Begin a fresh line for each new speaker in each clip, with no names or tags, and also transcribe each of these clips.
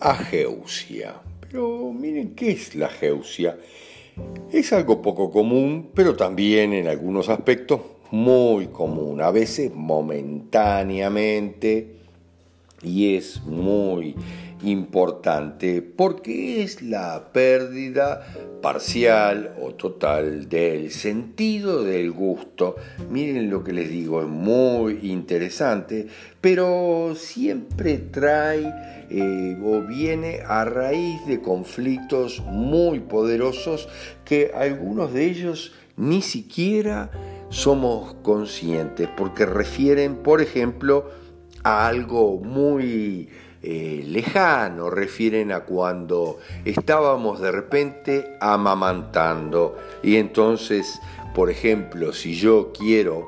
ageusia. Pero miren, ¿qué es la ageusia? Es algo poco común, pero también en algunos aspectos muy común, a veces momentáneamente, y es muy importante porque es la pérdida parcial o total del sentido del gusto. Miren lo que les digo, es muy interesante, pero siempre trae eh, o viene a raíz de conflictos muy poderosos que algunos de ellos ni siquiera somos conscientes porque refieren, por ejemplo, algo muy eh, lejano, refieren a cuando estábamos de repente amamantando. Y entonces, por ejemplo, si yo quiero,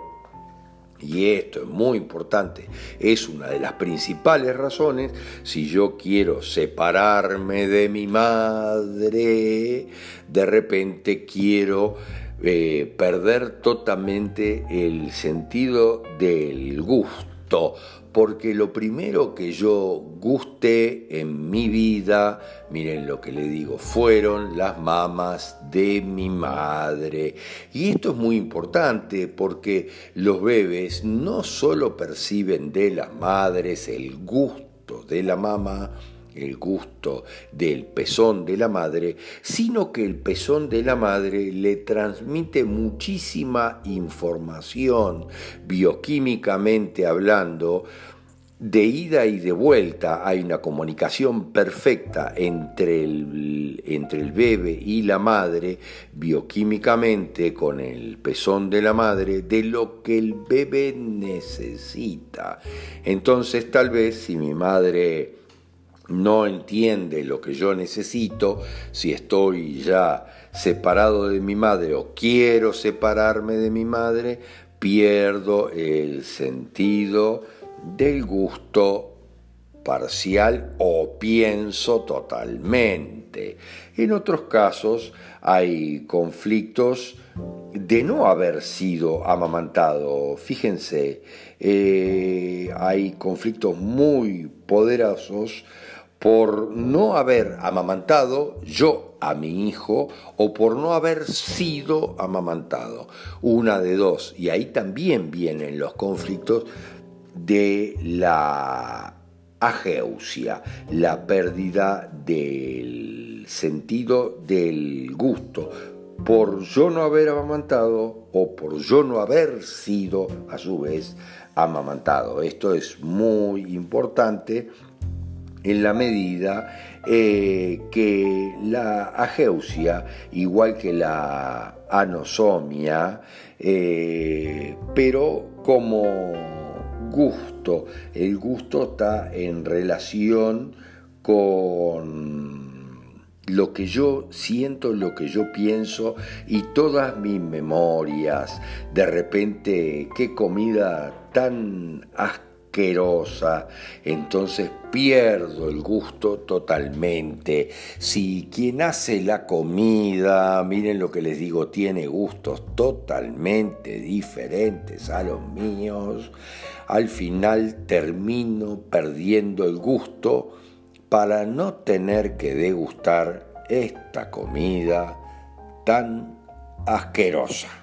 y esto es muy importante, es una de las principales razones, si yo quiero separarme de mi madre, de repente quiero eh, perder totalmente el sentido del gusto porque lo primero que yo gusté en mi vida, miren lo que le digo, fueron las mamas de mi madre. Y esto es muy importante porque los bebés no solo perciben de las madres el gusto de la mamá, el gusto del pezón de la madre, sino que el pezón de la madre le transmite muchísima información bioquímicamente hablando, de ida y de vuelta hay una comunicación perfecta entre el, entre el bebé y la madre, bioquímicamente con el pezón de la madre, de lo que el bebé necesita. Entonces tal vez si mi madre no entiende lo que yo necesito, si estoy ya separado de mi madre o quiero separarme de mi madre, pierdo el sentido del gusto parcial o pienso totalmente. En otros casos hay conflictos de no haber sido amamantado. Fíjense, eh, hay conflictos muy poderosos por no haber amamantado yo a mi hijo o por no haber sido amamantado. Una de dos. Y ahí también vienen los conflictos de la ageusia, la pérdida del sentido del gusto, por yo no haber amamantado o por yo no haber sido a su vez amamantado. Esto es muy importante en la medida eh, que la ageusia, igual que la anosomia, eh, pero como gusto, el gusto está en relación con lo que yo siento, lo que yo pienso y todas mis memorias. De repente, qué comida tan asquerosa entonces pierdo el gusto totalmente. Si quien hace la comida, miren lo que les digo, tiene gustos totalmente diferentes a los míos, al final termino perdiendo el gusto para no tener que degustar esta comida tan asquerosa.